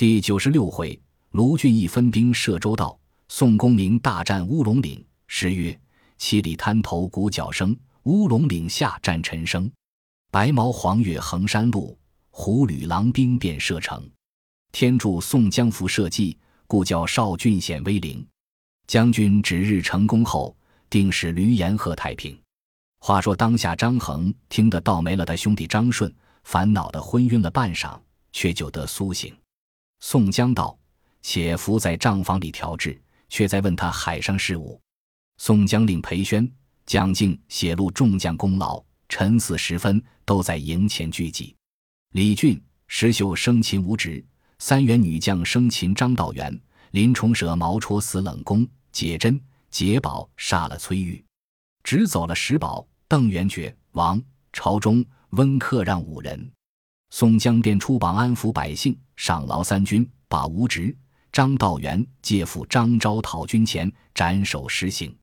第九十六回，卢俊义分兵射州道，宋公明大战乌龙岭。诗曰：“七里滩头鼓角声，乌龙岭下战陈生。白毛黄月横山路，虎吕狼兵便射城。天助宋江伏社稷，故叫少俊显威灵。将军指日成功后，定使驴言贺太平。”话说当下，张衡听得倒霉了他兄弟张顺，烦恼的昏晕了半晌，却就得苏醒。宋江道：“且伏在帐房里调制，却在问他海上事务。”宋江令裴宣、蒋敬写录众将功劳，辰巳时分都在营前聚集。李俊、石秀生擒吴直，三员女将生擒张道元，林冲舍毛戳死冷宫，解珍、解宝杀了崔玉，只走了石宝、邓元觉、王朝忠、温客让五人。宋江便出榜安抚百姓，赏劳三军，把吴直、张道元借赴张昭讨军前斩首实行。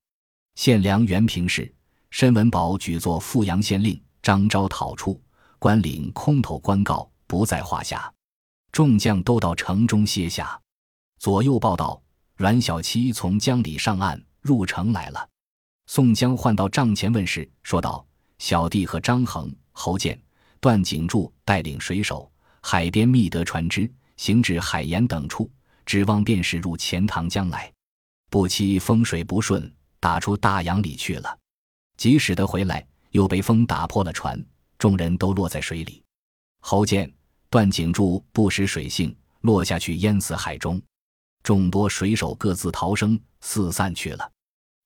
县梁原平氏，申文宝举作富阳县令。张昭讨出，关岭空投官告，不在话下。众将都到城中歇下。左右报道：阮小七从江里上岸入城来了。宋江唤到帐前问事，说道：“小弟和张衡、侯健、段景柱带领水手，海边觅得船只，行至海沿等处，指望便是入钱塘江来。不期风水不顺。”打出大洋里去了，即使得回来，又被风打破了船，众人都落在水里。侯健、段景柱不识水性，落下去淹死海中。众多水手各自逃生，四散去了。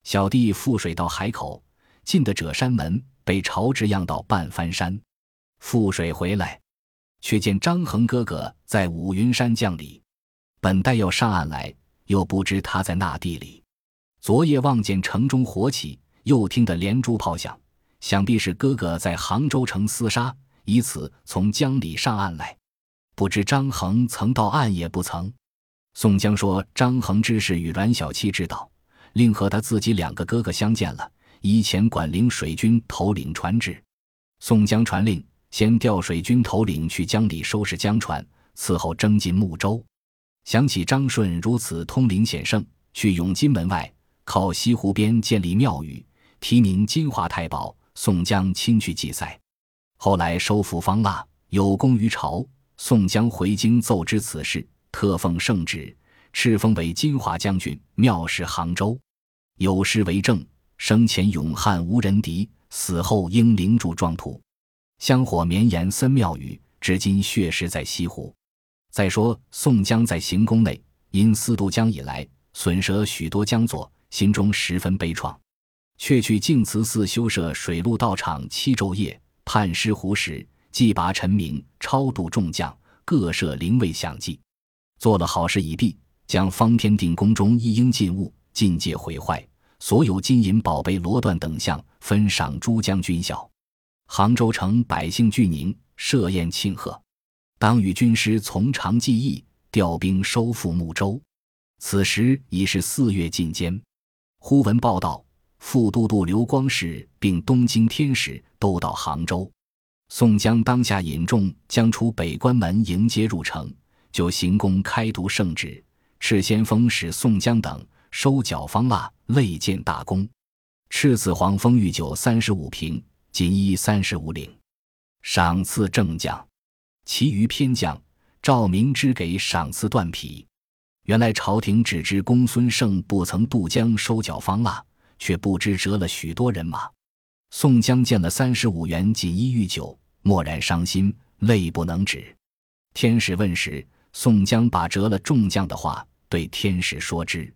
小弟覆水到海口，进得者山门，被潮直漾到半翻山。覆水回来，却见张衡哥哥在五云山降里，本待要上岸来，又不知他在那地里。昨夜望见城中火起，又听得连珠炮响，想必是哥哥在杭州城厮杀，以此从江里上岸来。不知张衡曾到岸也不曾。宋江说：“张衡之事与阮小七知道，另和他自己两个哥哥相见了，以前管领水军头领传旨。”宋江传令，先调水军头领去江里收拾江船，伺候征进睦州。想起张顺如此通灵显圣，去永金门外。靠西湖边建立庙宇，题名金华太保。宋江亲去祭赛，后来收复方腊，有功于朝。宋江回京奏知此事，特奉圣旨，敕封为金华将军，庙事杭州。有诗为证：生前勇悍无人敌，死后应灵柱壮土。香火绵延森庙宇，至今血石在西湖。再说宋江在行宫内，因四渡江以来损折许多江左。心中十分悲怆，却去净慈寺修设水陆道场七昼夜，判师湖时，祭拔臣民，超度众将，各设灵位享祭，做了好事已毕，将方天定宫中一应尽物尽皆毁坏，所有金银宝贝罗缎等项分赏诸将军校。杭州城百姓聚宁，设宴庆贺，当与军师从长计议，调兵收复睦州。此时已是四月进间。忽闻报道，副都督刘光世并东京天使都到杭州。宋江当下引众将出北关门迎接入城，就行宫开读圣旨，赤先锋使宋江等收缴方腊，累建大功。赤子黄蜂御酒三十五瓶，锦衣三十五领，赏赐正将。其余偏将，赵明之给赏赐断匹。原来朝廷只知公孙胜不曾渡江收缴方腊，却不知折了许多人马。宋江见了三十五元锦衣玉酒，默然伤心，泪不能止。天使问时，宋江把折了众将的话对天使说之。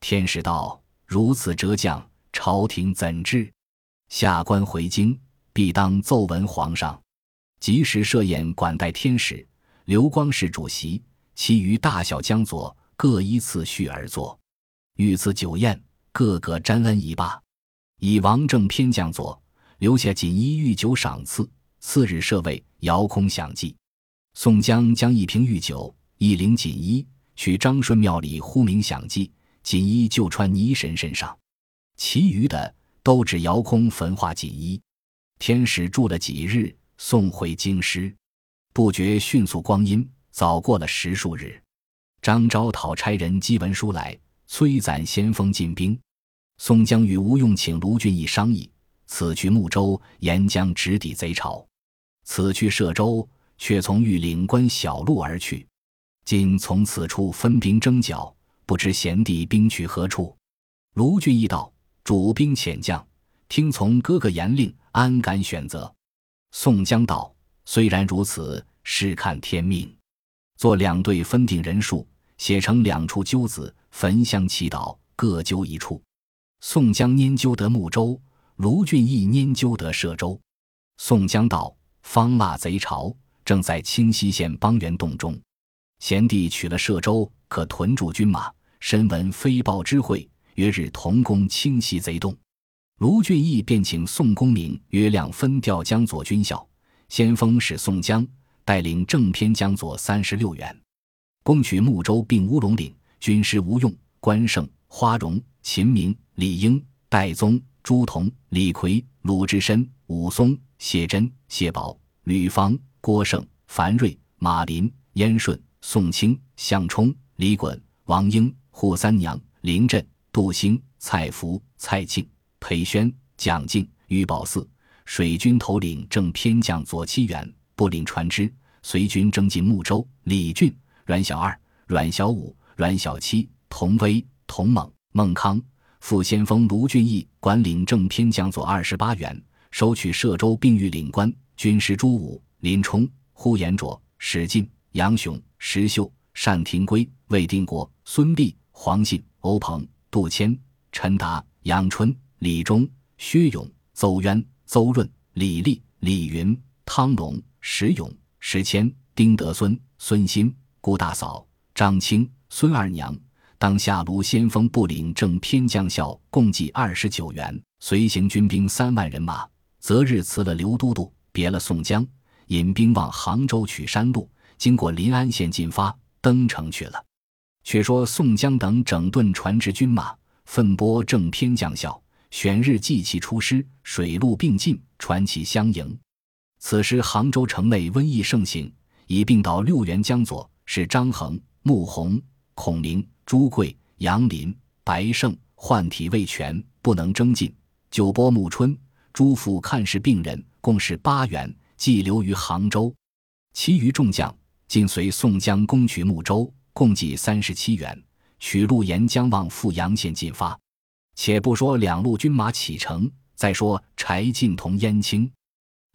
天使道：“如此折将，朝廷怎治？下官回京，必当奏闻皇上，及时设宴管待天使。刘光世主席。”其余大小将佐各依次序而坐，御赐酒宴，个个沾恩一罢。以王正偏将佐留下锦衣玉酒赏赐。次日设位，遥空享祭。宋江将一瓶玉酒、一领锦衣去张顺庙里呼名享祭，锦衣就穿泥神身上，其余的都指遥空焚化锦衣。天使住了几日，送回京师，不觉迅速光阴。早过了十数日。张昭讨差人赍文书来，催暂先锋进兵。宋江与吴用请卢俊义商议，此去睦州，沿江直抵贼巢；此去歙州，却从玉岭关小路而去。今从此处分兵征剿，不知贤弟兵去何处？卢俊义道：“主兵遣将，听从哥哥严令，安敢选择？”宋江道：“虽然如此，试看天命。做两队，分定人数，写成两处揪子，焚香祈祷，各揪一处。”宋江拈阄得睦州，卢俊义拈阄得歙州。宋江道：“方腊贼巢正在清溪县邦源洞中，贤弟取了歙州，可屯驻军马。深闻飞报之会，约日同攻清溪贼洞。”卢俊义便请宋公明、约亮分调江左军校，先锋是宋江，带领正偏江左三十六员，攻取睦州并乌龙岭。军师吴用、关胜、花荣、秦明。李应、戴宗、朱仝、李逵、鲁智深、武松、谢珍、谢宝、吕方、郭盛、樊瑞、马林、燕顺、宋清、项冲、李衮、王英、扈三娘、林震、杜兴、蔡福、蔡庆、裴宣、蒋敬、于宝四，水军头领正偏将左七员，不领船只，随军征进睦州。李俊、阮小二、阮小五、阮小七、童威、童猛、孟康。副先锋卢俊义管领正偏将左二十八员，收取歙州并御领官。军师朱武、林冲、呼延灼、史进、杨雄、石秀、单廷圭、魏定国、孙立、黄信、欧鹏、杜迁、陈达、杨春、李忠、薛勇、邹渊、邹润、李立、李云、汤龙、石勇、石谦、丁德孙、孙新、顾大嫂、张青、孙二娘。当下卢先锋部领正偏将校共计二十九员，随行军兵三万人马。择日辞了刘都督，别了宋江，引兵往杭州取山路，经过临安县进发，登城去了。却说宋江等整顿船只军马，奋拨正偏将校，选日祭旗出师，水陆并进，传旗相迎。此时杭州城内瘟疫盛行，已病倒六员江左，是张衡、穆弘、孔明。朱贵、杨林、白胜患体未全，不能征进。九波暮春，朱府看视病人，共是八员，寄留于杭州。其余众将尽随宋江攻取睦州，共计三十七员，取路沿江往富阳县进发。且不说两路军马启程，再说柴进同燕青，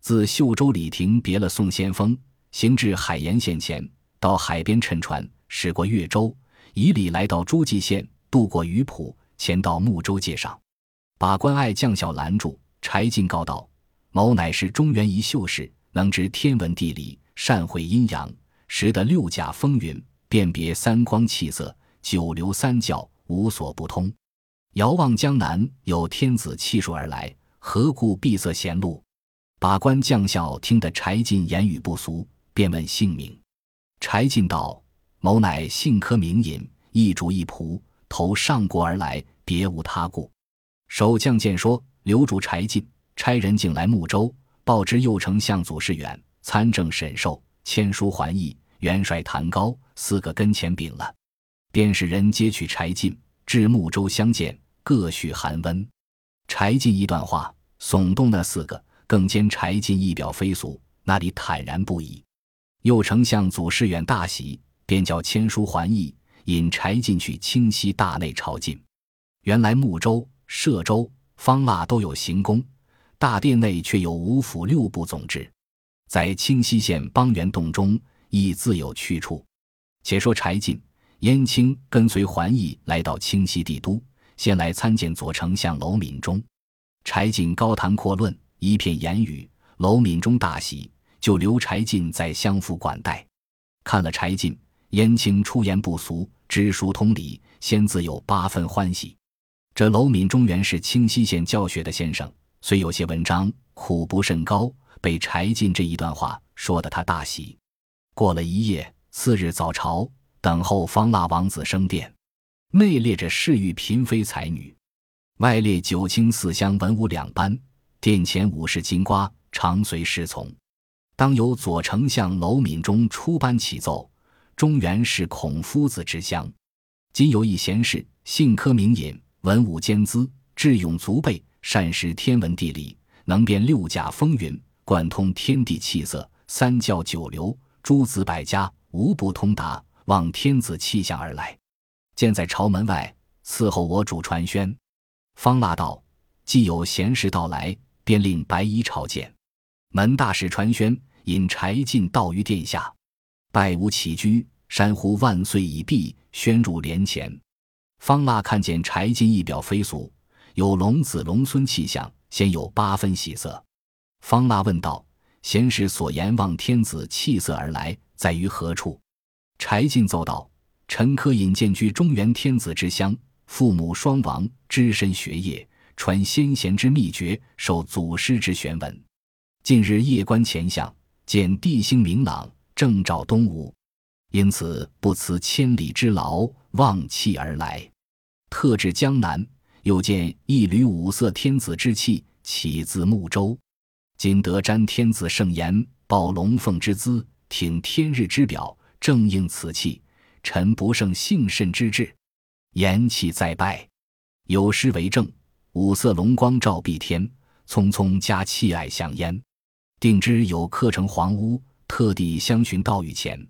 自秀州李亭别了宋先锋，行至海盐县前，到海边乘船驶过越州。以礼来到诸暨县，渡过鱼浦，前到睦州界上，把关爱将校拦住。柴进告道：“某乃是中原一秀士，能知天文地理，善会阴阳，识得六甲风云，辨别三光气色，九流三教，无所不通。遥望江南，有天子气数而来，何故闭塞贤路？”把关将校听得柴进言语不俗，便问姓名。柴进道。某乃姓柯名隐，一主一仆，投上国而来，别无他故。守将见说，留主柴进，差人进来睦州，报知右丞相祖士远、参政沈寿，签书还意，元帅谭高四个跟前禀了。便使人接取柴进，至睦州相见，各叙寒温。柴进一段话，耸动那四个，更兼柴进一表飞俗，那里坦然不已。右丞相祖士远大喜。便叫签书还意，引柴进去清溪大内朝觐。原来睦州、歙州、方腊都有行宫，大殿内却有五府六部总制，在清溪县邦源洞中亦自有去处。且说柴进、燕青跟随桓义来到清溪帝都，先来参见左丞相娄敏中。柴进高谈阔论，一片言语，娄敏中大喜，就留柴进在相府管待。看了柴进。燕青出言不俗，知书通理，先自有八分欢喜。这娄敏中原是清溪县教学的先生，虽有些文章，苦不甚高，被柴进这一段话说得他大喜。过了一夜，次日早朝，等候方腊王子升殿，内列着侍御嫔妃才女，外列九卿四乡文武两班，殿前武士金瓜常随侍从。当由左丞相娄敏中出班启奏。中原是孔夫子之乡。今有一贤士，姓柯，名隐，文武兼资，智勇足备，善识天文地理，能辨六甲风云，贯通天地气色，三教九流，诸子百家无不通达，望天子气象而来。见在朝门外伺候我主传宣。方腊道：“既有贤士到来，便令白衣朝见。”门大使传宣，引柴进到于殿下，拜吾起居，山呼万岁已毕，宣入帘前。方腊看见柴进仪表非俗，有龙子龙孙气象，先有八分喜色。方腊问道：“贤士所言望天子气色而来，在于何处？”柴进奏道：“臣科引荐居中原天子之乡，父母双亡，只身学业，传先贤之秘诀，受祖师之玄文。”近日夜观前相，见地星明朗，正照东吴，因此不辞千里之劳，望气而来。特至江南，又见一缕五色天子之气，起自睦州。今得瞻天子圣言，抱龙凤之姿，挺天日之表，正应此气。臣不胜幸甚之至，言气再拜。有诗为证：五色龙光照碧天，匆匆加气霭香烟。定知有客乘黄屋，特地相寻到御前。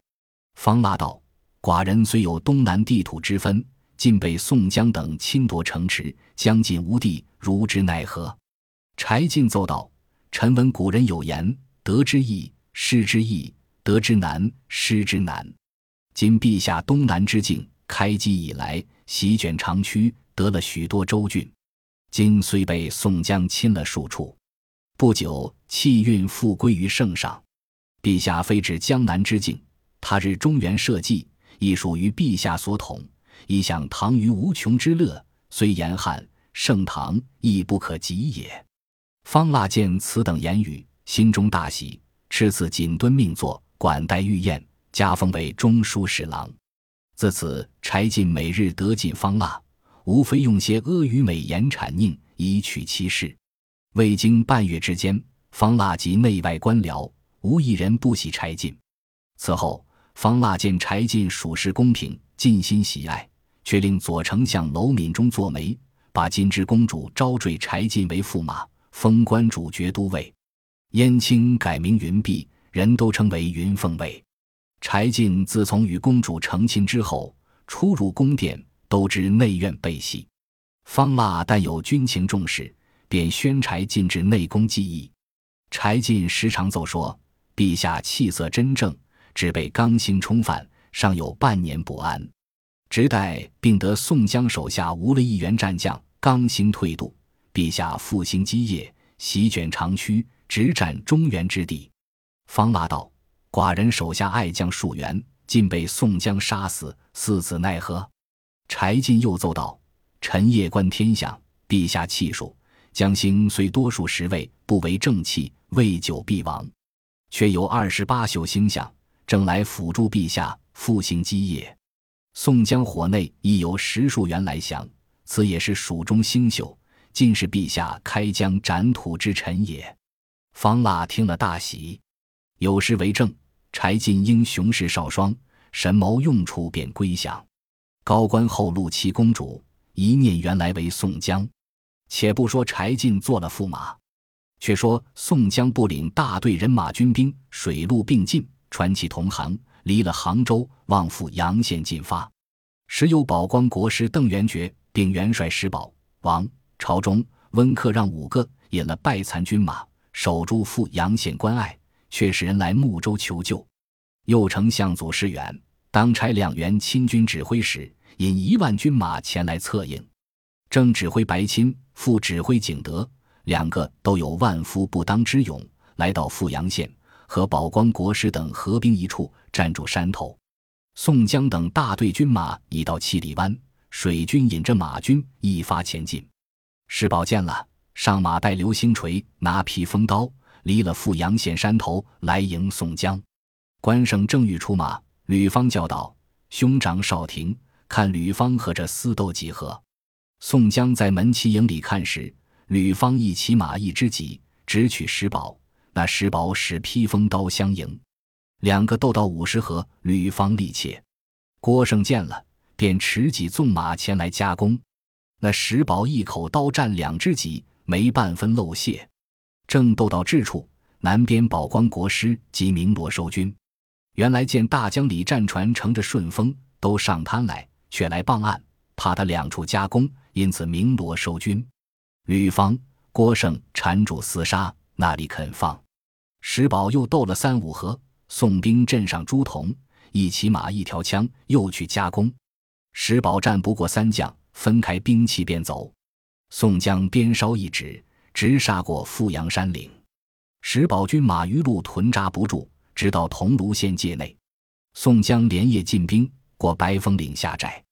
方腊道：“寡人虽有东南地土之分，尽被宋江等侵夺城池，将近无地，如之奈何？”柴进奏道：“臣闻古人有言：得之易，失之易；得之难，失之难。今陛下东南之境，开基以来，席卷长驱，得了许多州郡。今虽被宋江侵了数处。”不久，气运复归于圣上。陛下非至江南之境，他日中原社稷，亦属于陛下所统，亦享唐虞无穷之乐。虽严汉，盛唐亦不可及也。方腊见此等言语，心中大喜，敕赐锦敦命座，管待御宴，加封为中书侍郎。自此，柴进每日得进方腊，无非用些阿谀美言谄佞，以取其事。未经半月之间，方腊及内外官僚无一人不喜柴进。此后，方腊见柴进属实公平，尽心喜爱，却令左丞相娄敏中作媒，把金枝公主招赘柴进为驸马，封官主爵都尉。燕青改名云璧，人都称为云凤尉。柴进自从与公主成亲之后，出入宫殿都知内院备戏。方腊但有军情重视。便宣柴进至内宫记忆。柴进时常奏说：“陛下气色真正，只被刚心冲犯，尚有半年不安。直待并得宋江手下无了一员战将，刚心退度，陛下复兴基业，席卷长驱，直占中原之地。”方腊道：“寡人手下爱将数员，尽被宋江杀死，四子奈何？”柴进又奏道：“臣夜观天象，陛下气数。”将星虽多数十位，不为正气，未久必亡。却有二十八宿星象，正来辅助陛下复兴基业。宋江火内亦有十数员来降，此也是蜀中星宿，尽是陛下开疆斩土之臣也。方腊听了大喜，有诗为证：柴进英雄是少双，神谋用处便归降。高官厚禄七公主，一念原来为宋江。且不说柴进做了驸马，却说宋江不领大队人马军兵，水陆并进，传其同行，离了杭州，望赴阳县进发。时有保光国师邓元觉，并元帅石宝、王朝中、温克让五个引了败残军马，守住富阳县关隘，却使人来睦州求救。右丞相祖师远当差两员亲军指挥使，引一万军马前来策应。正指挥白钦，副指挥景德，两个都有万夫不当之勇，来到富阳县，和保光国师等合兵一处，占住山头。宋江等大队军马已到七里湾，水军引着马军一发前进。石宝见了，上马带流星锤，拿披风刀，离了富阳县山头来迎宋江。关胜正欲出马，吕方叫道：“兄长少停，看吕方和这厮斗几何？”宋江在门旗营里看时，吕方一骑马一知己，直取石宝。那石宝使披风刀相迎，两个斗到五十合，吕方力竭。郭胜见了，便持戟纵马前来夹攻。那石宝一口刀战两只戟，没半分漏泄。正斗到至处，南边保光国师及鸣罗收军，原来见大江里战船乘着顺风都上滩来，却来傍岸，怕他两处夹攻，因此鸣罗收军。吕方、郭胜缠住厮杀，那里肯放？石宝又斗了三五合，宋兵镇上朱仝，一骑马一条枪，又去夹攻。石宝战不过三将，分开兵器便走。宋江鞭梢一指，直杀过富阳山岭。石宝军马余路屯扎不住，直到桐庐县界内。宋江连夜进兵，过白峰岭下寨。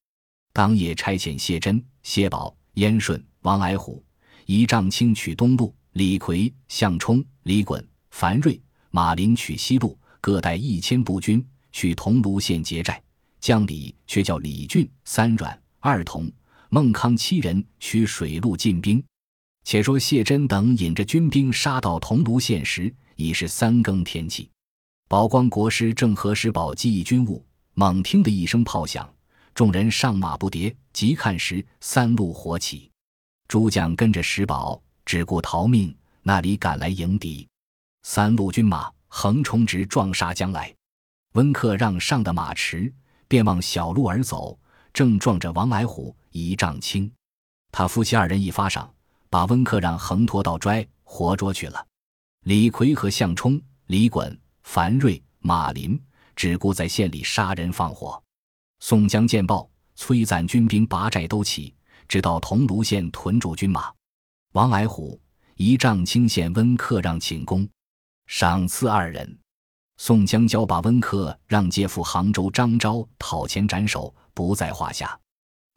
当夜差遣谢珍、谢宝、燕顺、王矮虎、仪仗清取东路，李逵、项冲、李衮、樊瑞、马林取西路，各带一千步军去桐庐县结寨。将李却叫李俊、三阮、二童、孟康七人取水路进兵。且说谢珍等引着军兵杀到桐庐县时，已是三更天气。宝光国师正和石宝记忆军务，猛听的一声炮响，众人上马不迭，急看时，三路火起，诸将跟着石宝，只顾逃命，那里赶来迎敌？三路军马横冲直撞杀将来。温客让上的马迟，便往小路而走，正撞着王来虎、一丈青，他夫妻二人一发上。把温克让横拖倒拽，活捉去了。李逵和项冲、李衮、樊瑞、马林只顾在县里杀人放火。宋江见报，催攒军兵拔寨都起，直到桐庐县屯驻军马。王矮虎、一丈青县温克让请功，赏赐二人。宋江交把温克让借赴杭州张昭讨钱斩首，不在话下。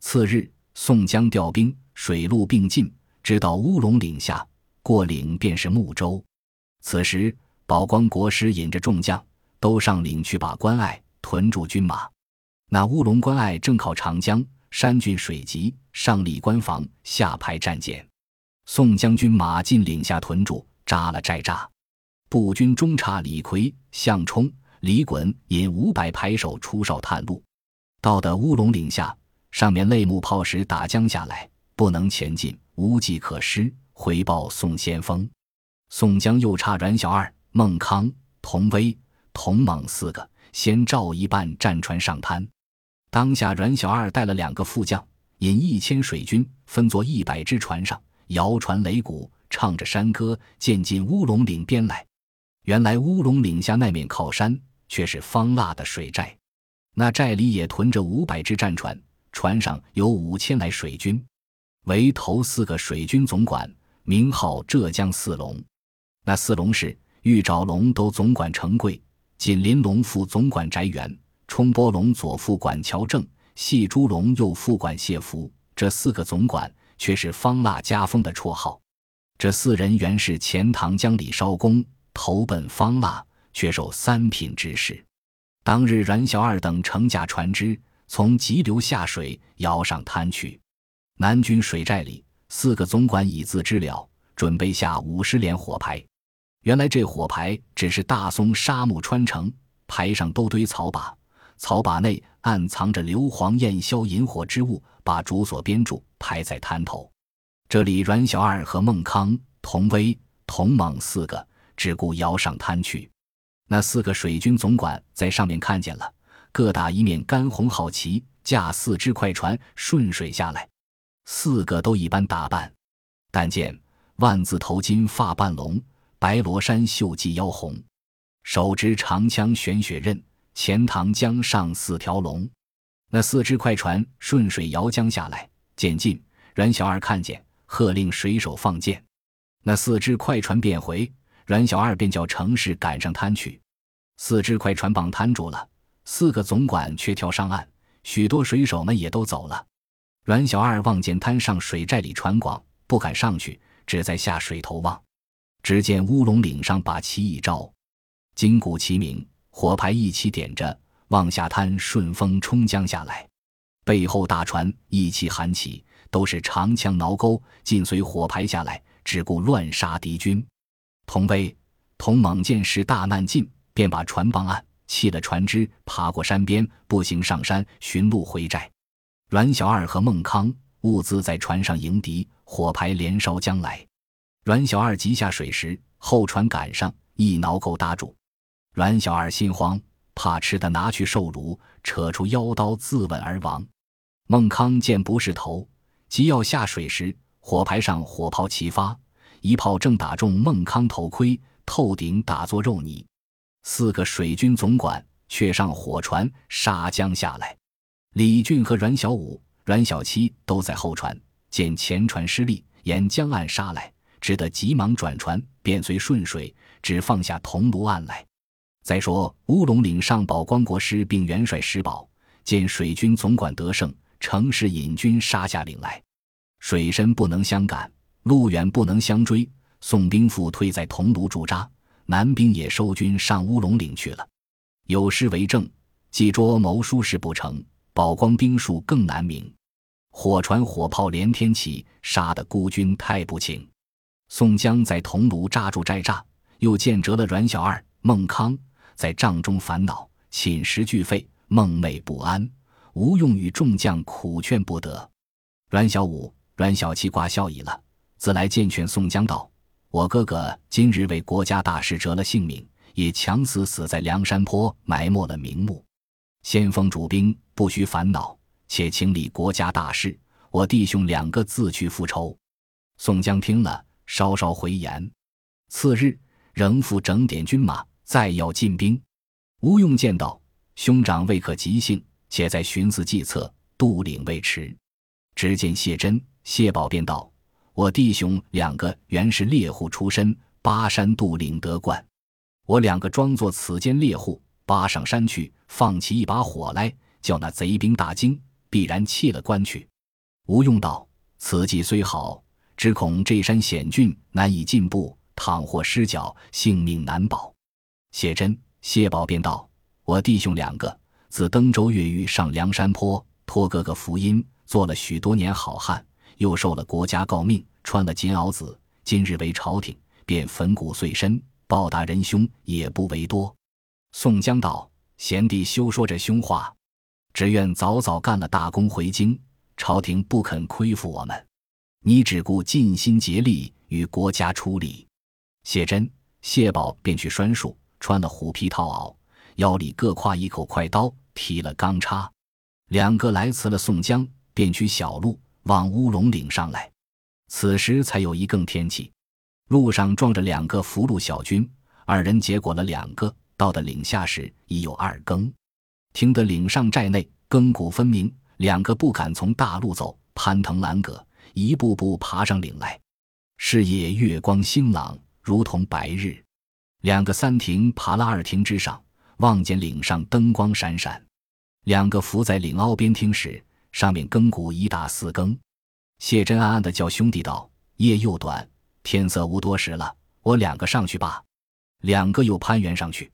次日，宋江调兵，水陆并进。直到乌龙岭下，过岭便是睦州。此时，宝光国师引着众将都上岭去把关隘屯驻军马。那乌龙关隘正靠长江，山峻水急，上立关防，下排战舰。宋将军马进岭下屯驻，扎了寨栅。步军中差李逵、项冲、李衮引五百排手出哨探路。到的乌龙岭下，上面擂木炮石打将下来，不能前进。无计可施，回报宋先锋。宋江又差阮小二、孟康、童威、童猛四个，先召一半战船上滩。当下阮小二带了两个副将，引一千水军，分作一百只船上，摇船擂鼓，唱着山歌，渐进乌龙岭边来。原来乌龙岭下那面靠山，却是方腊的水寨，那寨里也屯着五百只战船，船上有五千来水军。为头四个水军总管，名号浙江四龙。那四龙是玉爪龙都总管程贵，锦鳞龙副总管翟元，冲波龙左副管乔正，细珠龙右副管谢福。这四个总管却是方腊加封的绰号。这四人原是钱塘江里艄公，投奔方腊，却受三品之事。当日阮小二等乘驾船只，从急流下水，摇上滩去。南军水寨里，四个总管已自知了，准备下五十连火牌。原来这火牌只是大松沙木穿成，牌上都堆草把，草把内暗藏着硫磺焰硝引火之物，把主所编住，排在滩头。这里阮小二和孟康、童威、童猛四个只顾摇上滩去。那四个水军总管在上面看见了，各打一面干红好旗，驾四只快船顺水下来。四个都一般打扮，但见万字头巾发半龙，白罗衫袖系腰红，手执长枪悬雪刃，钱塘江上四条龙。那四只快船顺水摇江下来，渐近，阮小二看见，喝令水手放箭。那四只快船便回，阮小二便叫程氏赶上滩去。四只快船绑滩住了，四个总管却跳上岸，许多水手们也都走了。阮小二望见滩上水寨里船广，不敢上去，只在下水头望。只见乌龙岭上把旗一招，金鼓齐鸣，火牌一起点着，望下滩顺风冲江下来。背后大船一起喊起，都是长枪挠钩，尽随火牌下来，只顾乱杀敌军。童威、童猛见时大难尽，便把船帮岸，弃了船只，爬过山边，步行上山寻路回寨。阮小二和孟康物资在船上迎敌，火牌连烧将来。阮小二急下水时，后船赶上，一挠钩搭住。阮小二心慌，怕吃的拿去受辱，扯出腰刀自刎而亡。孟康见不是头，即要下水时，火牌上火炮齐发，一炮正打中孟康头盔，透顶打作肉泥。四个水军总管却上火船杀将下来。李俊和阮小五、阮小七都在后船，见前船失利，沿江岸杀来。只得急忙转船，便随顺水，只放下桐庐岸来。再说乌龙岭上，保光国师并元帅石宝见水军总管得胜，乘势引军杀下岭来。水深不能相赶，路远不能相追，宋兵复退在桐庐驻扎，南兵也收军上乌龙岭去了。有诗为证：“既捉谋书事不成，保光兵数更难明。火船火炮连天起，杀得孤军太不轻。”宋江在桐庐扎住寨栅，又见折了阮小二、孟康，在帐中烦恼，寝食俱废，梦寐不安。吴用与众将苦劝不得。阮小五、阮小七挂孝矣了，自来见劝宋江道：“我哥哥今日为国家大事折了性命，也强死死在梁山坡，埋没了名目。先锋主兵不须烦恼，且清理国家大事，我弟兄两个自去复仇。”宋江听了。稍稍回言，次日仍复整点军马，再要进兵。吴用见到兄长未可急性，且在寻思计策，渡岭未迟。只见谢珍、谢宝便道：“我弟兄两个原是猎户出身，巴山渡岭得冠。我两个装作此间猎户，扒上山去，放起一把火来，叫那贼兵大惊，必然弃了关去。”吴用道：“此计虽好。”只恐这山险峻，难以进步。倘或失脚，性命难保。谢珍、谢宝便道：“我弟兄两个自登州越狱上梁山坡，托哥哥福音，做了许多年好汉，又受了国家诰命，穿了金袄子。今日为朝廷，便粉骨碎身，报答仁兄，也不为多。”宋江道：“贤弟休说这凶话，只愿早早干了大功回京，朝廷不肯亏负我们。”你只顾尽心竭力与国家出力，谢珍、谢宝便去拴树，穿了虎皮套袄，腰里各挎一口快刀，提了钢叉，两个来辞了宋江，便取小路往乌龙岭上来。此时才有一更天气，路上撞着两个俘虏小军，二人结果了两个，到的岭下时已有二更，听得岭上寨内更鼓分明，两个不敢从大路走，攀藤拦葛。一步步爬上岭来，是夜月光星朗，如同白日。两个三亭爬了二亭之上，望见岭上灯光闪闪。两个伏在岭凹边听时，上面更鼓已打四更。谢珍暗暗的叫兄弟道：“夜又短，天色无多时了，我两个上去罢。”两个又攀援上去，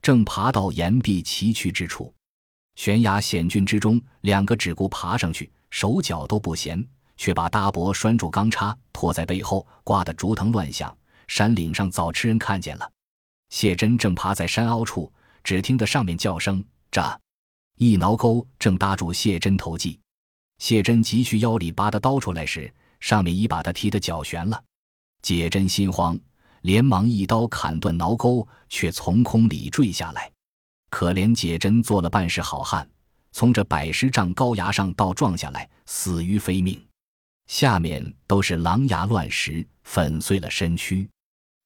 正爬到岩壁崎岖之处，悬崖险峻之中，两个只顾爬上去，手脚都不闲。却把搭膊拴住钢叉，拖在背后，刮得竹藤乱响。山岭上早吃人看见了，谢珍正爬在山凹处，只听得上面叫声“这”，一挠钩，正搭住谢珍头际。谢珍急去腰里拔的刀出来时，上面已把他踢得脚悬了。解珍心慌，连忙一刀砍断挠钩，却从空里坠下来。可怜解珍做了半世好汉，从这百十丈高崖上倒撞下来，死于非命。下面都是狼牙乱石，粉碎了身躯。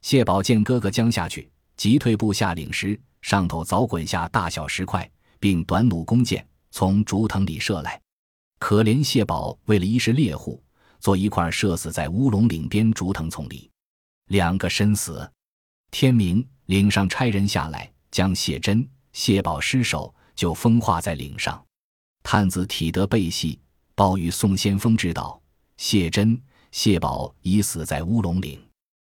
谢宝见哥哥将下去，急退步下岭时，上头早滚下大小石块，并短弩弓箭从竹藤里射来。可怜谢宝为了一时猎户，做一块射死在乌龙岭边竹藤丛里，两个身死。天明，岭上差人下来，将谢珍、谢宝尸首就风化在岭上。探子体得背细，报与宋先锋知道。谢珍、谢宝已死在乌龙岭，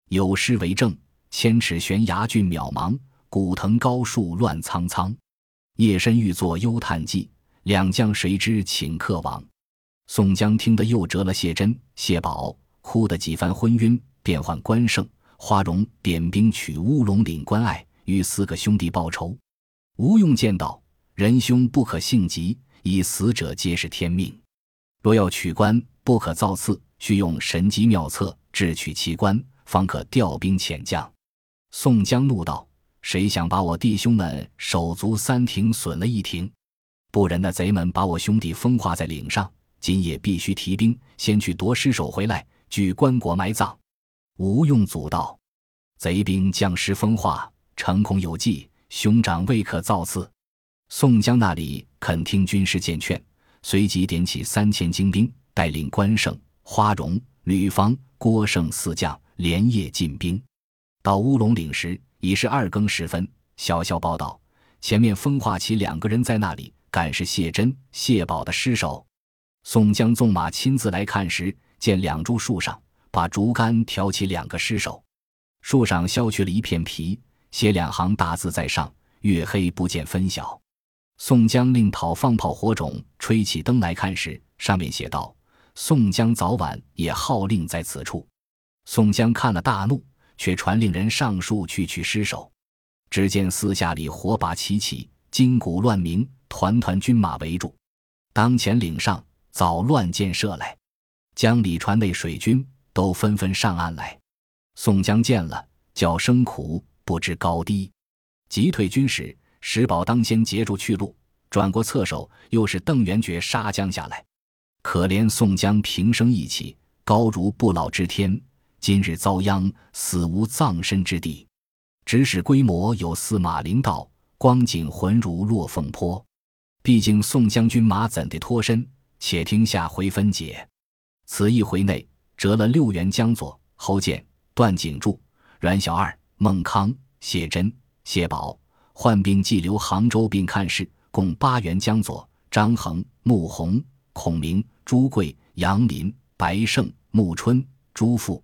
有诗为证：“千尺悬崖峻渺茫，古藤高树乱苍苍。夜深欲作幽叹寂，两将谁知顷客亡。”宋江听得又折了谢珍、谢宝，哭得几番昏晕，便唤关胜、花荣点兵取乌龙岭关隘，与四个兄弟报仇。吴用见道：“仁兄不可性急，以死者皆是天命。若要取关，不可造次，须用神机妙策，智取其关，方可调兵遣将。”宋江怒道：“谁想把我弟兄们手足三庭损了一庭？不然那贼们把我兄弟风化在岭上，今夜必须提兵，先去夺尸首回来，据棺椁埋葬。”吴用阻道：“贼兵将尸风化，诚恐有计，兄长未可造次。”宋江那里肯听军师见劝，随即点起三千精兵，带领关胜、花荣、吕方、郭盛四将，连夜进兵。到乌龙岭时，已是二更时分。小校报道，前面风化起两个人在那里，赶是谢珍、谢宝的尸首。宋江纵马亲自来看时，见两株树上把竹竿挑起两个尸首，树上削去了一片皮，写两行大字在上：“月黑不见分晓。”宋江令讨放炮火种，吹起灯来看时，上面写道：“宋江早晚也号令在此处。”宋江看了大怒，却传令人上树去取尸首。只见四下里火把齐起，金鼓乱鸣，团团军马围住。当前岭上早乱箭射来，江里船内水军都纷纷上岸来。宋江见了，叫声苦，不知高低，急退军时。石宝当先截住去路，转过侧手，又是邓元觉杀将下来。可怜宋江平生义气，高如不老之天，今日遭殃，死无葬身之地。指使规模有似马陵道，光景浑如落凤坡。毕竟宋将军马怎地脱身？且听下回分解。此一回内折了六员将佐：侯健、段景柱、阮小二、孟康、谢珍、谢宝。患病寄留杭州，并看事，共八员将佐：张衡、穆弘、孔明、朱贵、杨林、白胜、穆春、朱富。